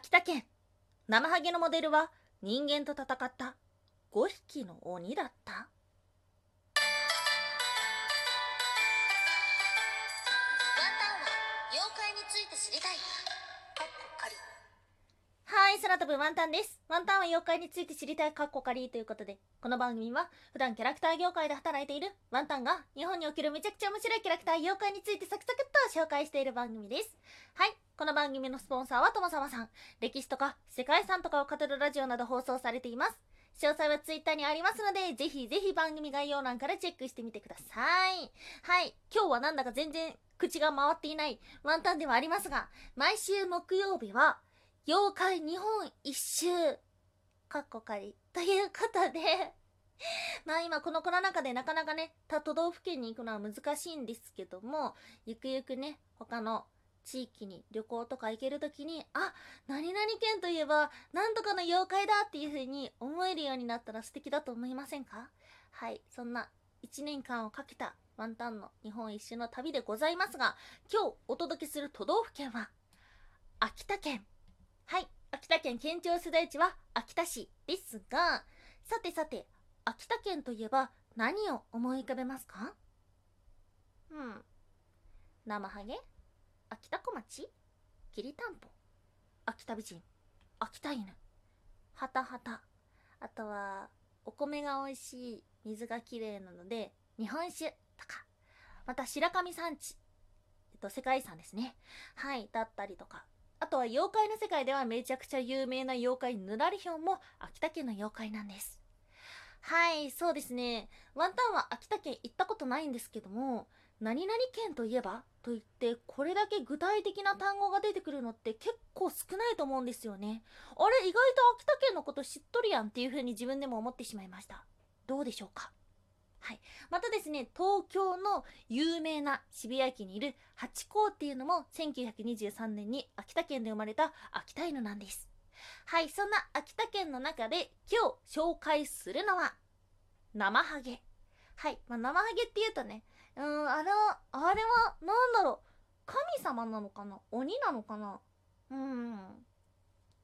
秋田県。生ハゲのモデルは人間と戦った5匹の鬼だった。空飛ぶワンタンです。ワンタンは妖怪について知りたいカッコカリということでこの番組は普段キャラクター業界で働いているワンタンが日本におけるめちゃくちゃ面白いキャラクター妖怪についてサクサクっと紹介している番組です。はい。この番組のスポンサーはともさまさん。歴史とか世界遺産とかを語るラジオなど放送されています。詳細はツイッターにありますので、ぜひぜひ番組概要欄からチェックしてみてください。はい。今日はなんだか全然口が回っていないワンタンではありますが、毎週木曜日は、妖怪日本一周、かっこかり、ということで、まあ今このコロナ禍でなかなかね、他都道府県に行くのは難しいんですけども、ゆくゆくね、他の地域に旅行とか行けるときに、あ、何々県といえば、なんとかの妖怪だっていう風に思えるようになったら素敵だと思いませんか？はい、そんな1年間をかけたワンタンの日本一周の旅でございますが、今日お届けする都道府県は、秋田県。はい、秋田県県庁所在地は秋田市ですが、さてさて、秋田県といえば何を思い浮かべますか？うん。生ハゲ秋田小町きりたんぽ秋田美人秋田犬はたはたあとはお米が美味しい水がきれいなので日本酒とかまた白神山地えっと世界遺産ですねはいだったりとかあとは妖怪の世界ではめちゃくちゃ有名な妖怪ぬらりひょんも秋田県の妖怪なんです。はいそうですね。ワンタンは秋田県行ったことないんですけども何々県といえば？と言ってこれだけ具体的な単語が出てくるのって結構少ないと思うんですよね。あれ意外と秋田県のこと知っとるやんっていう風に自分でも思ってしまいました。どうでしょうか？はい。またですね東京の有名な渋谷駅にいるハチ公っていうのも1923年に秋田県で生まれた秋田犬なんです。はいそんな秋田県の中で今日紹介するのは生ハゲ。はい、まあ、生ハゲっていうとねうん、あれは、あれは、なんだろう。神様なのかな？鬼なのかな？うん。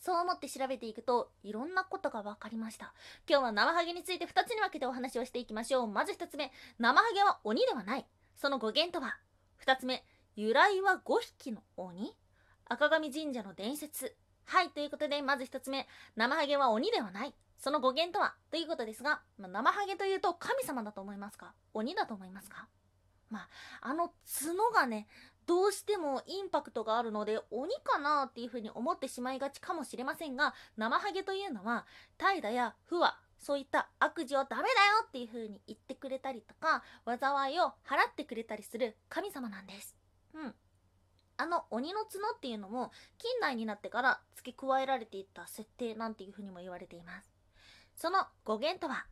そう思って調べていくと、いろんなことが分かりました。今日は生ハゲについて2つに分けてお話をしていきましょう。まず1つ目、生ハゲは鬼ではない。その語源とは ?2 つ目、由来は5匹の鬼赤神神社の伝説。はい、ということで、まず1つ目、生ハゲは鬼ではない。その語源とはということですが、まあ、生ハゲというと神様だと思いますか？鬼だと思いますか？まあ、あの角がね、どうしてもインパクトがあるので鬼かなっていうふうに思ってしまいがちかもしれませんが、生ハゲというのは、怠惰や不和、そういった悪事をダメだよっていうふうに言ってくれたりとか、災いを払ってくれたりする神様なんです。うん。あの鬼の角っていうのも近代になってから付け加えられていった設定なんていうふうにも言われています。その語源とは、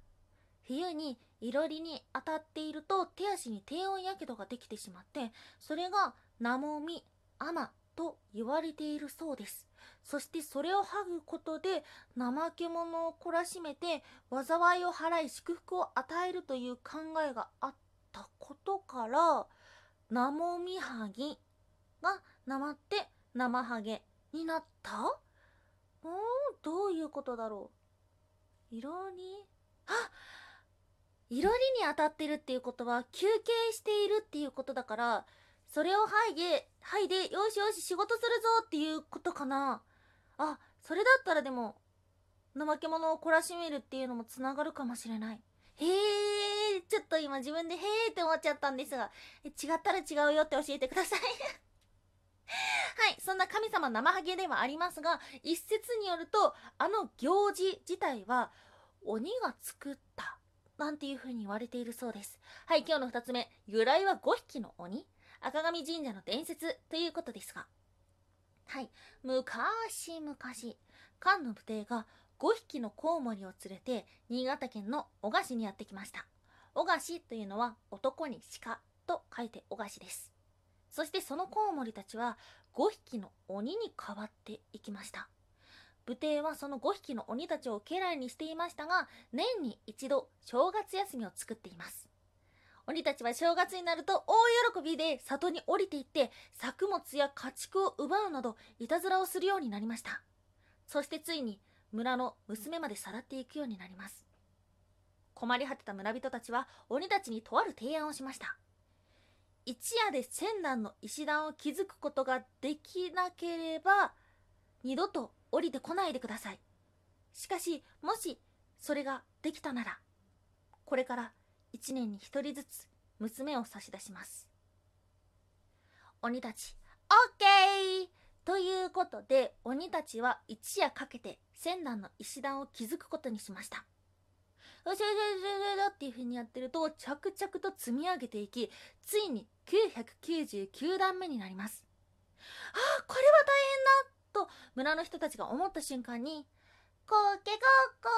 冬にいろりに当たっていると手足に低温やけどができてしまってそれがナモミアマと言われているそうです。そしてそれを剥ぐことで怠け者を懲らしめて災いを払い祝福を与えるという考えがあったことからナモミハギがなまって生ハゲになった？うんどういうことだろう？色にあいろりに当たってるっていうことは休憩しているっていうことだからそれを剥いで剥いでよしよし仕事するぞっていうことかな。あそれだったらでも怠け者を懲らしめるっていうのもつながるかもしれない。へえちょっと今自分でへえって思っちゃったんですが違ったら違うよって教えてください。はいそんな神様生ハゲではありますが一説によるとあの行事自体は鬼が作ったなんていう風に言われているそうです。はい、今日の2つ目。由来は5匹の鬼赤神神社の伝説ということですが。はい、昔々、漢の武帝が5匹のコウモリを連れて新潟県の小菓子にやってきました。小菓子というのは男に鹿と書いて小菓子です。そしてそのコウモリたちは5匹の鬼に変わっていきました。武帝はその5匹の鬼たちを家来にしていましたが年に一度正月休みを作っています。鬼たちは正月になると大喜びで里に降りていって作物や家畜を奪うなどいたずらをするようになりました。そしてついに村の娘までさらっていくようになります。困り果てた村人たちは鬼たちにとある提案をしました。一夜で千段の石段を築くことができなければ二度と降りてこないでください。しかしもしそれができたならこれから一年に一人ずつ娘を差し出します。鬼たちオッケー！ということで鬼たちは一夜かけて千段の石段を築くことにしました。よしよしよしよしっていう風にやってると着々と積み上げていきついに999段目になりますあこれは大変だと村の人たちが思った瞬間にコケコッ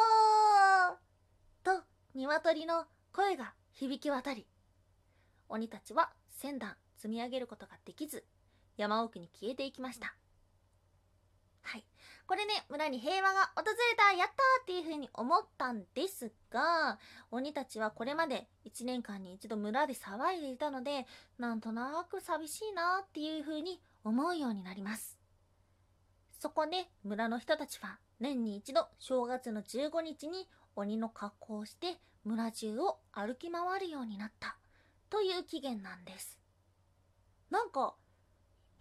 コーと鶏の声が響き渡り鬼たちは千段積み上げることができず山奥に消えていきました。はい。これね村に平和が訪れたやったーっていう風に思ったんですが鬼たちはこれまで1年間に一度村で騒いでいたのでなんとなく寂しいなっていう風に思うようになります。そこで村の人たちは年に一度正月の15日に鬼の格好をして村中を歩き回るようになった。という起源なんです。なんか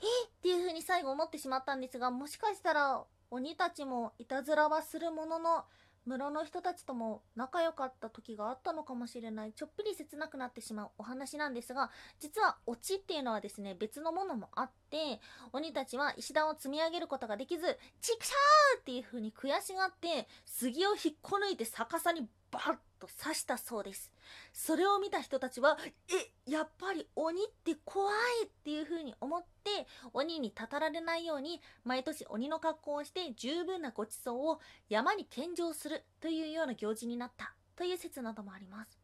えっていう風に最後思ってしまったんですがもしかしたら鬼たちもいたずらはするものの村の人たちとも仲良かった時があったのかもしれない。ちょっぴり切なくなってしまうお話なんですが実はオチっていうのはですね別のものもあって鬼たちは石段を積み上げることができずちくしゃーっていう風に悔しがって杉を引っこ抜いて逆さにバッと刺したそうです。それを見た人たちはえやっぱり鬼って怖いっていう風に思って鬼にたたられないように毎年鬼の格好をして十分なご馳走を山に献上するというような行事になった。という説などもあります。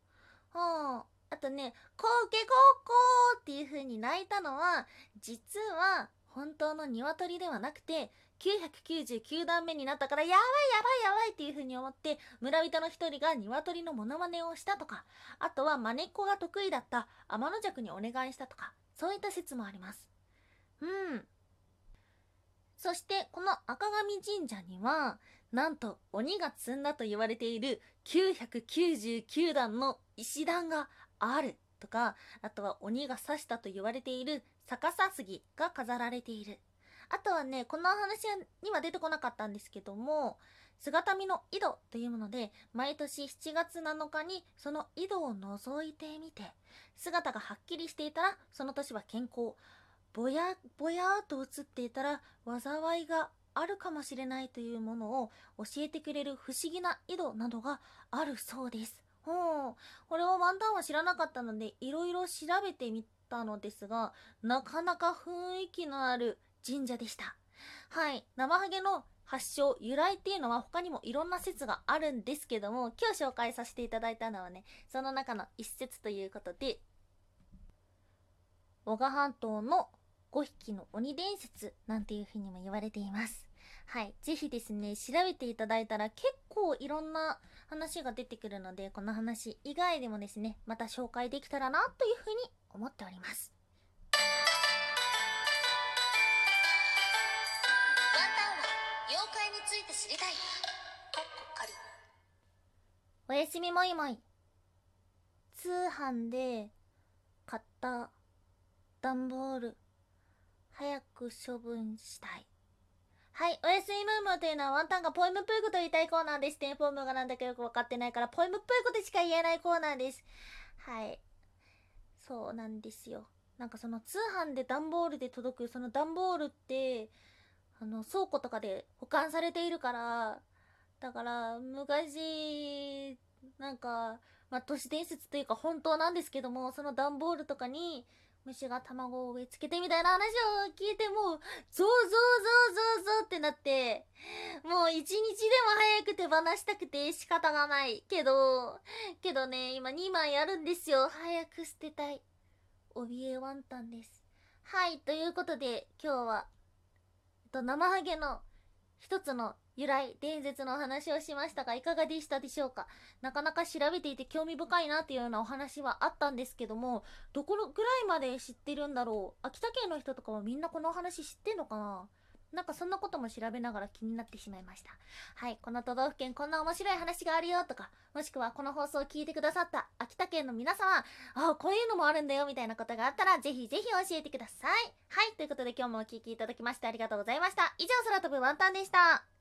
はああとね「コーケコーコー」っていう風に泣いたのは実は本当の鶏ではなくて999段目になったからやばいやばいやばいっていう風に思って村人の一人が鶏のモノマネをしたとかあとは真似っこが得意だった天の弱にお願いしたとかそういった説もあります。うん。そしてこの赤神神社にはなんと鬼が積んだと言われている999段の石段があるとかあとは鬼が刺したと言われている逆さ杉が飾られている。あとはねこの話には出てこなかったんですけども姿見の井戸というもので毎年7月7日にその井戸を覗いてみて姿がはっきりしていたらその年は健康ぼやぼやーと映っていたら災いがあるかもしれないというものを教えてくれる不思議な井戸などがあるそうです。ほうこれをワンタンは知らなかったのでいろいろ調べてみたのですがなかなか雰囲気のある神社でした。はい。生ハゲの発祥、由来っていうのは他にもいろんな説があるんですけども、今日紹介させていただいたのはね、その中の一説ということで、男鹿半島の5匹の鬼伝説なんていうふうにも言われています。はい。ぜひですね、調べていただいたら結構いろんな話が出てくるので、この話以外でもですね、また紹介できたらなというふうに思っております。知りたいかっこ仮おやすみもいもい。通販で買った段ボール、早く処分したい。はい、おやすみムームーというのはワンタンがポエムプーグと言いたいコーナーです。テンポームがなんだかよくわかってないから、ポエムプーグでしか言えないコーナーです。はい。そうなんですよ。なんかその通販で段ボールで届くその段ボールって、あの倉庫とかで保管されているから、だから昔なんか、まあ、都市伝説というか本当なんですけどもその段ボールとかに虫が卵を植え付けてみたいな話を聞いてもうゾウゾウゾウゾウゾウってなってもう一日でも早く手放したくて仕方がないけどけどね今2枚あるんですよ。早く捨てたい。怯えワンタンです。はいということで今日はと生ハゲの一つの由来伝説のお話をしましたがいかがでしたでしょうか？なかなか調べていて興味深いなっていうようなお話はあったんですけどもどこぐらいまで知ってるんだろう？秋田県の人とかはみんなこのお話知ってんのかな？なんかそんなことも調べながら気になってしまいました。はい、この都道府県こんな面白い話があるよとか、もしくはこの放送を聞いてくださった秋田県の皆様、ああ、こういうのもあるんだよみたいなことがあったら、ぜひぜひ教えてください。はい、ということで今日もお聴きいただきましてありがとうございました。以上、空飛ぶワンタンでした。